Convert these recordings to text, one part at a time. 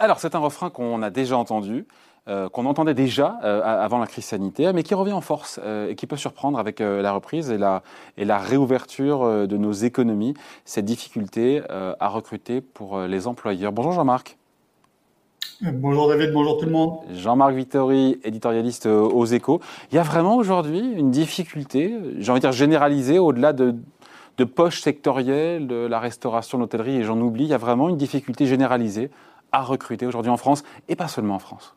Alors, c'est un refrain qu'on a déjà entendu, euh, qu'on entendait déjà euh, avant la crise sanitaire, mais qui revient en force euh, et qui peut surprendre avec la reprise et la, et la réouverture de nos économies, cette difficulté à recruter pour les employeurs. Bonjour Jean-Marc. Bonjour David, bonjour tout le monde. Jean-Marc Vittori, éditorialiste aux échos. Il y a vraiment aujourd'hui une difficulté, j'ai envie de dire généralisée, au-delà de, de poches sectorielles, de la restauration, l'hôtellerie, et j'en oublie, il y a vraiment une difficulté généralisée à recruter aujourd'hui en France, et pas seulement en France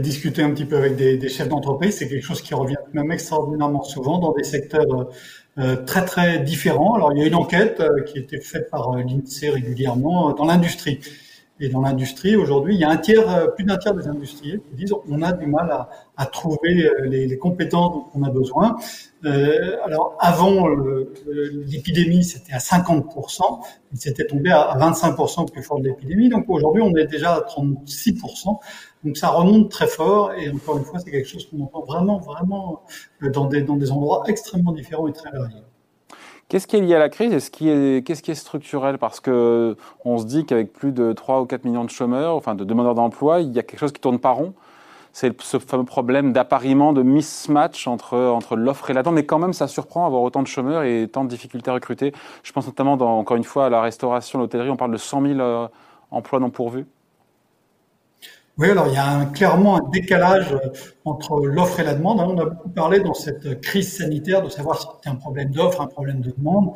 discuter un petit peu avec des, chefs d'entreprise, c'est quelque chose qui revient même extraordinairement souvent dans des secteurs euh, euh, très très différents. Alors il y a une enquête euh, qui a été faite par l'INSEE régulièrement dans l'industrie. Et dans l'industrie, aujourd'hui, il y a un tiers, euh, plus d'un tiers des industriels qui disent on a du mal à, à trouver euh, les, les, compétences dont on a besoin. Euh, alors, avant l'épidémie, c'était à 50%, il s'était tombé à 25% au plus fort de l'épidémie. Donc aujourd'hui, on est déjà à 36%. Donc ça remonte très fort. Et encore une fois, c'est quelque chose qu'on entend vraiment, vraiment euh, dans des, dans des endroits extrêmement différents et très variés. Qu'est-ce qui est lié à la crise et qu'est-ce qui est structurel? Parce que on se dit qu'avec plus de 3 ou 4 millions de chômeurs, enfin de demandeurs d'emploi, il y a quelque chose qui tourne pas rond. C'est ce fameux problème d'appariement, de mismatch entre, entre l'offre et la demande. Mais quand même, ça surprend d'avoir autant de chômeurs et tant de difficultés à recruter. Je pense notamment, encore une fois, à la restauration, l'hôtellerie. On parle de 100 000 euh, emplois non pourvus. Oui, alors il y a clairement un décalage entre l'offre et la demande. On a beaucoup parlé dans cette crise sanitaire de savoir si c'était un problème d'offre, un problème de demande.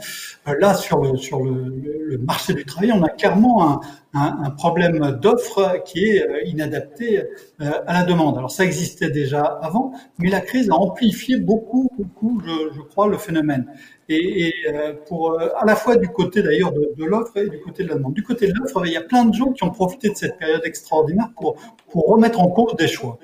Euh, là, sur le, sur le, le, marché du travail, on a clairement un, un, un problème d'offre qui est euh, inadapté à la demande. Alors ça existait déjà avant, mais la crise a amplifié beaucoup, beaucoup, je, je crois, le phénomène et, et euh, pour euh, à la fois du côté d'ailleurs de, de l'offre et du côté de la demande. Du côté de l'offre, il y a plein de gens qui ont profité de cette période extraordinaire pour, pour remettre en cause des choix.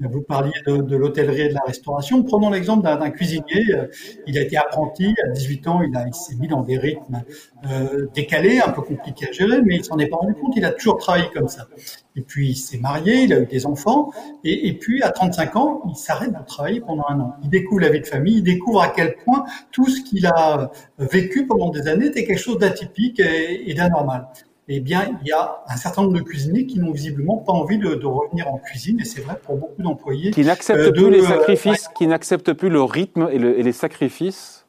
Vous parliez de, de l'hôtellerie et de la restauration. Prenons l'exemple d'un cuisinier. Euh, il a été apprenti à 18 ans. Il, a, il s'est mis dans des rythmes euh, décalés, un peu compliqués à gérer, mais il s'en est pas rendu compte. Il a toujours travaillé comme ça. Et puis il s'est marié, il a eu des enfants, et, puis à 35 ans, il s'arrête de travailler pendant un an. Il découvre la vie de famille, il découvre à quel point tout ce qu'il a vécu pendant des années était quelque chose d'atypique et d'anormal eh bien, il y a un certain nombre de cuisiniers qui n'ont visiblement pas envie de, de revenir en cuisine, et c'est vrai pour beaucoup d'employés. Qui n'acceptent euh, plus les sacrifices, qui n'acceptent plus le rythme et, le, et, les sacrifices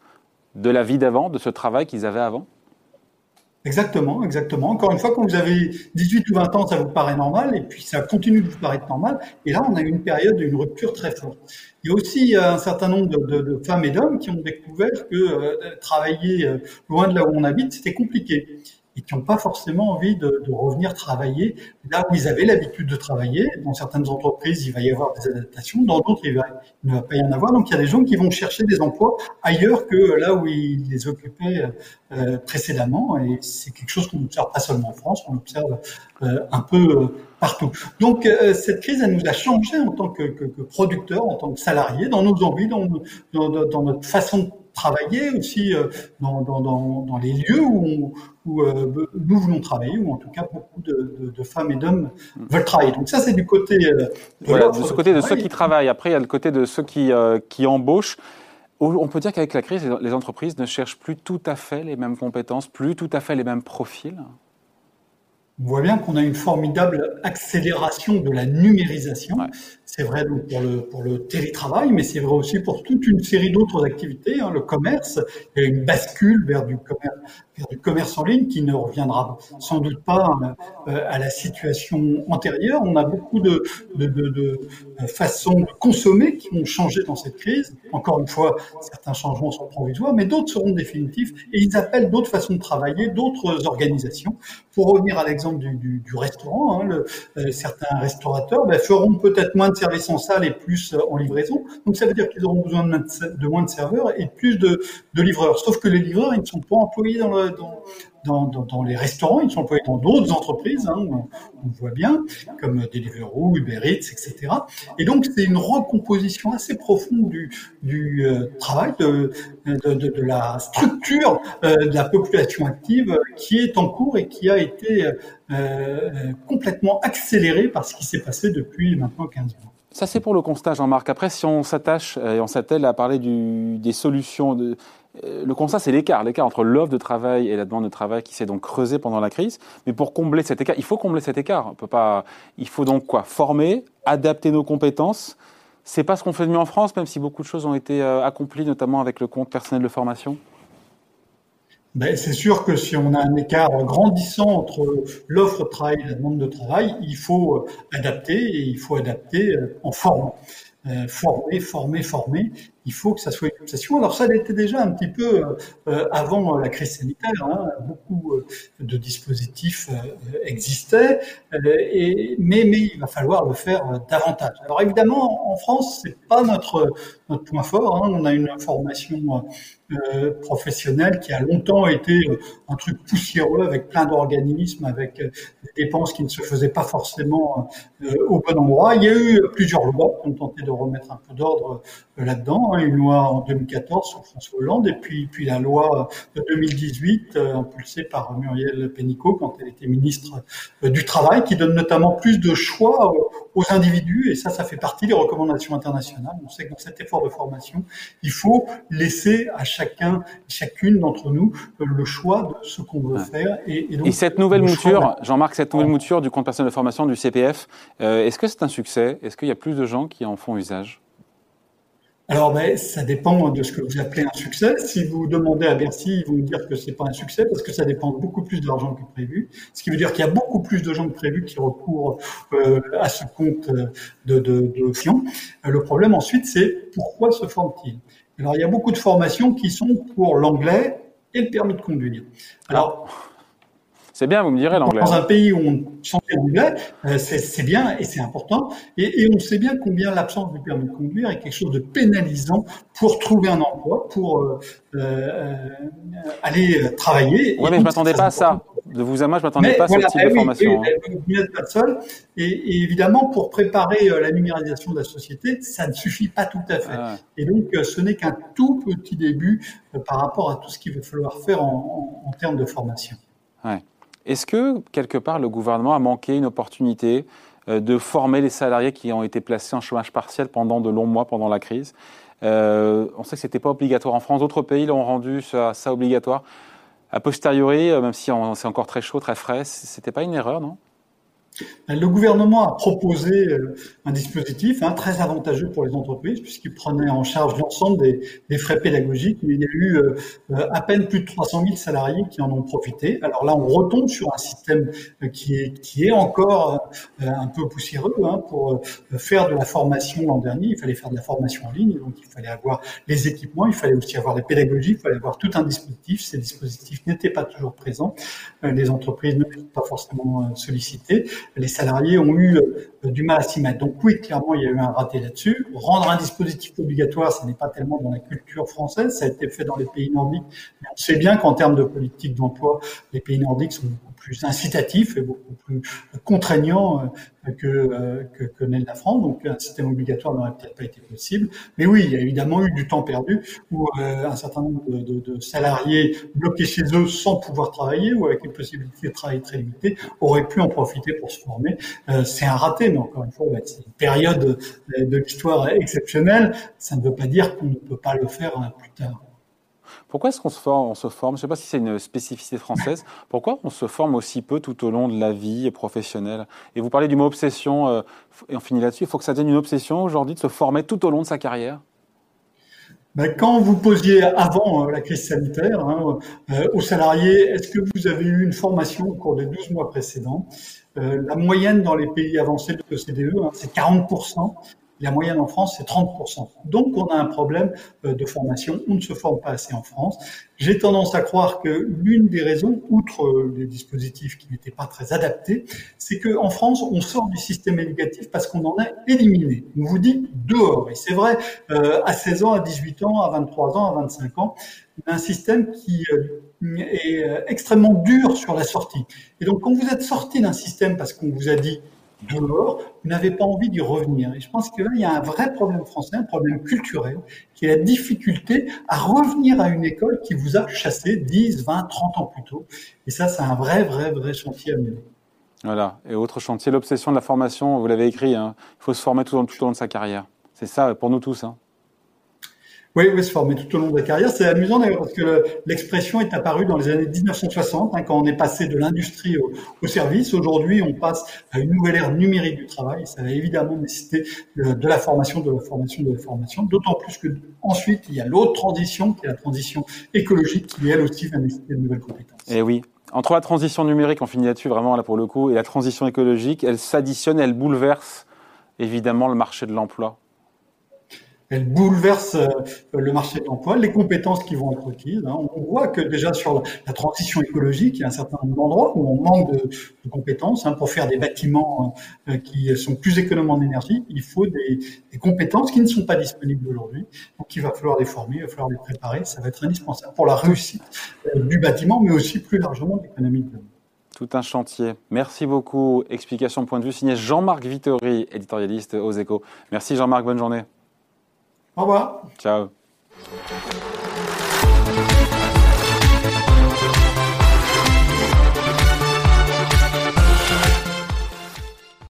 de la vie d'avant, de ce travail qu'ils avaient avant? Exactement, exactement. Encore une fois, quand vous avez 18 ou 20 ans, ça vous paraît normal, et puis ça continue de vous paraître normal. Et là, on a une période, une rupture très forte. Il y a aussi euh, un certain nombre de, de, de femmes et d'hommes qui ont découvert que euh, travailler loin de là où on habite, c'était compliqué et qui n'ont pas forcément envie de, revenir travailler là où ils avaient l'habitude de travailler. Dans certaines entreprises, il va y avoir des adaptations, dans d'autres, il, ne va pas y en avoir. Donc, il y a des gens qui vont chercher des emplois ailleurs que là où ils les occupaient euh, précédemment. Et c'est quelque chose qu'on observe pas seulement en France, on observe euh, un peu euh, partout. Donc, cette crise, elle nous a changé en tant que, producteurs, en tant que salariés, dans nos envies, dans, dans, dans notre façon de travailler aussi euh, dans, dans, dans, dans, les lieux où, où euh, nous voulons travailler, ou en tout cas beaucoup de, de, de femmes et d'hommes veulent travailler. Donc ça, c'est du côté euh, de, voilà, de ce côté de ceux qui travaillent. Après, il y a le côté de ceux qui, qui embauchent. On peut dire qu'avec la crise, les entreprises ne cherchent plus tout à fait les mêmes compétences, plus tout à fait les mêmes profils. On voit bien qu'on a une formidable accélération de la numérisation. Ouais. C'est vrai donc pour le, pour le télétravail, mais c'est vrai aussi pour toute une série d'autres activités. Hein, le commerce, a une bascule vers du commerce, vers du commerce en ligne qui ne reviendra sans doute pas euh, à la situation antérieure. On a beaucoup de, de, de, de, façons de consommer qui ont changé dans cette crise. Encore une fois, certains changements sont provisoires, mais d'autres seront définitifs et ils appellent d'autres façons de travailler, d'autres organisations. Pour revenir à l'exemple du, du, restaurant, hein, euh, certains restaurateurs ben, feront peut-être moins de services en salle et plus euh, en livraison. Donc ça veut dire qu'ils auront besoin de, moins de serveurs et plus de, de, livreurs. Sauf que les livreurs, ils ne sont pas employés dans, le, dans, dans, dans, dans, les restaurants, ils sont employés dans d'autres entreprises, hein, on, on, voit bien, comme Deliveroo, Uber Eats, etc. Et donc c'est une recomposition assez profonde du, euh, travail, de, la structure euh, de la population active qui est en cours et qui a été euh, complètement accélérée par ce qui s'est passé depuis maintenant 15 mois. Ça, c'est pour le constat, Jean-Marc. Après, si on s'attache et on s'attelle à parler des solutions, euh, le constat, c'est l'écart, l'écart entre l'offre de travail et la demande de travail qui s'est donc creusé pendant la crise. Mais pour combler cet écart, il faut combler cet écart. On peut pas, il faut donc quoi? Former, adapter nos compétences. C'est pas ce qu'on fait de mieux en France, même si beaucoup de choses ont été euh, accomplies, notamment avec le compte personnel de formation? Ben, c'est sûr que si on a un écart grandissant entre l'offre de travail et la demande de travail, il faut euh, adapter et il faut adapter en formant. former, former, former il faut que ça soit une obsession. Alors ça l'était déjà un petit peu euh, avant la crise sanitaire. Hein. Beaucoup euh, de dispositifs euh, existaient, mais, il va falloir le faire davantage. Alors évidemment, en France, c'est pas notre notre point fort. Hein. On a une formation professionnelle qui a longtemps été un truc poussiéreux avec plein d'organismes, avec des dépenses qui ne se faisaient pas forcément au bon endroit. Il y a eu plusieurs lois qui ont tenté de remettre un peu d'ordre là-dedans. Une loi en 2014 sur François Hollande, et puis, puis la loi de 2018 euh, impulsée par Muriel Pénicaud quand elle était ministre euh, du Travail, qui donne notamment plus de choix aux individus, et ça, ça fait partie des recommandations internationales. On sait que dans cet effort de formation, il faut laisser à chacun, chacune d'entre nous euh, le choix de ce qu'on veut faire. Et, donc, et, cette nouvelle mouture, Jean-Marc, cette nouvelle mouture du compte personnel de formation du CPF, est-ce que c'est un succès? Est-ce qu'il y a plus de gens qui en font usage? Alors, ben, ça dépend de ce que vous appelez un succès. Si vous demandez à Bercy, ils vont vous dire que c'est pas un succès parce que ça dépend beaucoup plus d'argent que prévu. Ce qui veut dire qu'il y a beaucoup plus de gens que prévu qui recourent euh, à ce compte de, de, de Fion. Euh, le problème ensuite, c'est pourquoi se forment-ils? Alors, il y a beaucoup de formations qui sont pour l'anglais et le permis de conduire. Alors, c'est bien, vous me direz l'anglais. Dans un pays où on chante l'anglais, euh, c'est bien et c'est important. Et, et, on sait bien combien l'absence du permis de conduire est quelque chose de pénalisant pour trouver un emploi, pour euh, euh, aller travailler. Oui, mais je m'attendais pas à ça. De vous à moi, je m'attendais pas à ce type de formation. Hein. vous n'êtes pas seul. Et, et, évidemment, pour préparer la numérisation de la société, ça ne suffit pas tout à fait. Ah et donc, ce n'est qu'un tout petit début par rapport à tout ce qu'il va falloir faire en, en, en termes de formation. Ouais. Est-ce que, quelque part, le gouvernement a manqué une opportunité euh, de former les salariés qui ont été placés en chômage partiel pendant de longs mois pendant la crise? Euh, On sait que ce n'était pas obligatoire en France. D'autres pays l'ont rendu ça, obligatoire. A posteriori, euh, même si c'est encore très chaud, très frais, c'était pas une erreur, non? Le gouvernement a proposé euh, un dispositif hein, très avantageux pour les entreprises puisqu'il prenait en charge l'ensemble des, frais pédagogiques. Mais il y a eu euh, euh, à peine plus de 300 000 salariés qui en ont profité. Alors là, on retombe sur un système qui est, qui est encore un peu poussiéreux. Hein, pour faire de la formation l'an dernier, il fallait faire de la formation en ligne, donc il fallait avoir les équipements, il fallait aussi avoir les pédagogies, il fallait avoir tout un dispositif. Ces dispositifs n'étaient pas toujours présents. Les entreprises ne sont pas forcément sollicitées les salariés ont eu euh, du mal à s'y mettre. Donc oui, clairement, il y a eu un raté là-dessus. Rendre un dispositif obligatoire, ce n'est pas tellement dans la culture française, ça a été fait dans les pays nordiques. On sait bien qu'en termes de politique d'emploi, les pays nordiques sont plus incitatif et beaucoup plus contraignant euh, que, euh, que, que n'est la France. Donc un système obligatoire n'aurait peut-être pas été possible. Mais oui, il y a évidemment eu du temps perdu où euh, un certain nombre de, de, de, salariés bloqués chez eux sans pouvoir travailler ou avec une possibilité de travail très limitée auraient pu en profiter pour se former. c'est un raté, mais encore une fois, c'est une période de l'histoire exceptionnelle. Ça ne veut pas dire qu'on ne peut pas le faire plus tard. Pourquoi est-ce qu'on se forme, Je ne sais pas si c'est une spécificité française. Pourquoi on se forme aussi peu tout au long de la vie professionnelle? Et vous parlez du mot obsession, euh, et on finit là-dessus. Il faut que ça devienne une obsession aujourd'hui de se former tout au long de sa carrière? Ben, quand vous posiez avant euh, la crise sanitaire hein, euh, aux salariés, est-ce que vous avez eu une formation au cours des 12 mois précédents? La moyenne dans les pays avancés de l'OCDE, hein, c'est 40%. La moyenne en France, c'est 30%. Donc, on a un problème euh, de formation. On ne se forme pas assez en France. J'ai tendance à croire que l'une des raisons, outre euh, les dispositifs qui n'étaient pas très adaptés, c'est qu'en France, on sort du système éducatif parce qu'on en a éliminé. On vous dit dehors. Et c'est vrai, euh, à 16 ans, à 18 ans, à 23 ans, à 25 ans, un système qui est extrêmement dur sur la sortie. Et donc, quand vous êtes sorti d'un système parce qu'on vous a dit dehors, vous n'avez pas envie d'y revenir. Et je pense que là, il y a un vrai problème français, un problème culturel, qui est la difficulté à revenir à une école qui vous a chassé 10, 20, 30 ans plus tôt. Et ça, c'est un vrai, vrai, vrai chantier à mener. Voilà. Et autre chantier, l'obsession de la formation, vous l'avez écrit, hein. il faut se former tout, au long de sa carrière. C'est ça pour nous tous. Hein. Oui, oui, se former tout au long de la carrière. C'est amusant d'ailleurs parce que l'expression est apparue dans les années 1960, hein, quand on est passé de l'industrie au, service. Aujourd'hui, on passe à une nouvelle ère numérique du travail. Ça va évidemment nécessiter de, la formation, de la formation, de la formation. D'autant plus que ensuite, il y a l'autre transition, qui est la transition écologique, qui elle aussi va nécessiter de nouvelles compétences. Et eh oui, entre la transition numérique, on finit là-dessus vraiment là pour le coup, et la transition écologique, elle s'additionne, elle bouleverse évidemment le marché de l'emploi elle bouleverse euh, le marché de l'emploi, les compétences qui vont être requises. Hein. On voit que déjà sur la transition écologique, il y a un certain nombre d'endroits où on manque de, compétences. Hein. Pour faire des bâtiments euh, qui sont plus économes en énergie, il faut des, compétences qui ne sont pas disponibles aujourd'hui. Donc il va falloir les former, il va falloir les préparer. Ça va être indispensable pour la réussite euh, du bâtiment, mais aussi plus largement de l'économie de tout un chantier. Merci beaucoup. Explication point de vue signé Jean-Marc Vittori, éditorialiste aux échos. Merci Jean-Marc, bonne journée. Au revoir. Ciao.